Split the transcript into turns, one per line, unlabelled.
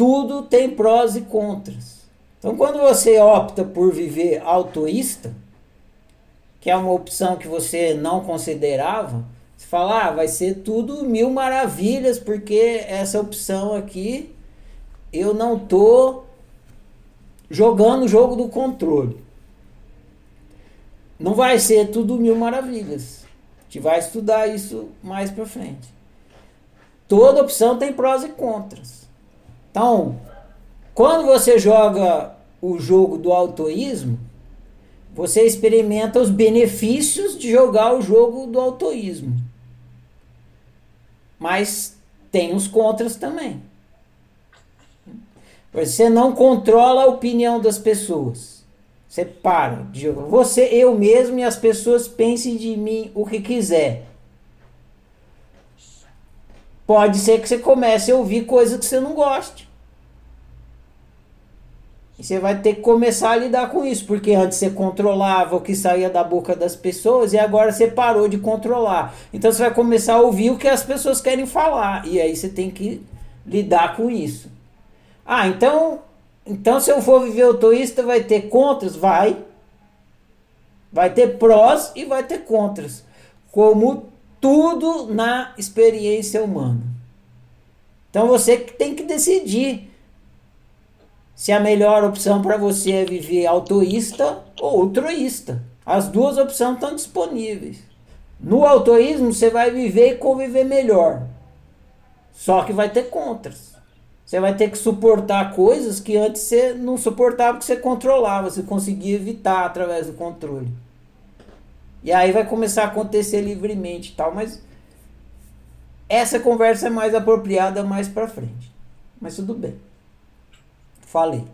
tudo tem prós e contras. Então, quando você opta por viver autoísta, que é uma opção que você não considerava, você fala, ah, vai ser tudo mil maravilhas, porque essa opção aqui eu não tô jogando o jogo do controle. Não vai ser tudo mil maravilhas. A gente vai estudar isso mais para frente. Toda opção tem prós e contras. Então, quando você joga o jogo do autoísmo, você experimenta os benefícios de jogar o jogo do autoísmo. Mas tem os contras também. Você não controla a opinião das pessoas. Você para de jogar. Você, eu mesmo e as pessoas pensem de mim o que quiser. Pode ser que você comece a ouvir coisas que você não goste. E você vai ter que começar a lidar com isso, porque antes você controlava o que saía da boca das pessoas e agora você parou de controlar. Então você vai começar a ouvir o que as pessoas querem falar e aí você tem que lidar com isso. Ah, então, então se eu for viver autoísta vai ter contras? Vai. Vai ter prós e vai ter contras. Como tudo na experiência humana. Então você tem que decidir se a melhor opção para você é viver autoísta ou altruísta. As duas opções estão disponíveis. No autoísmo você vai viver e conviver melhor. Só que vai ter contras. Você vai ter que suportar coisas que antes você não suportava porque você controlava, você conseguia evitar através do controle. E aí vai começar a acontecer livremente e tal, mas essa conversa é mais apropriada mais para frente. Mas tudo bem. Falei.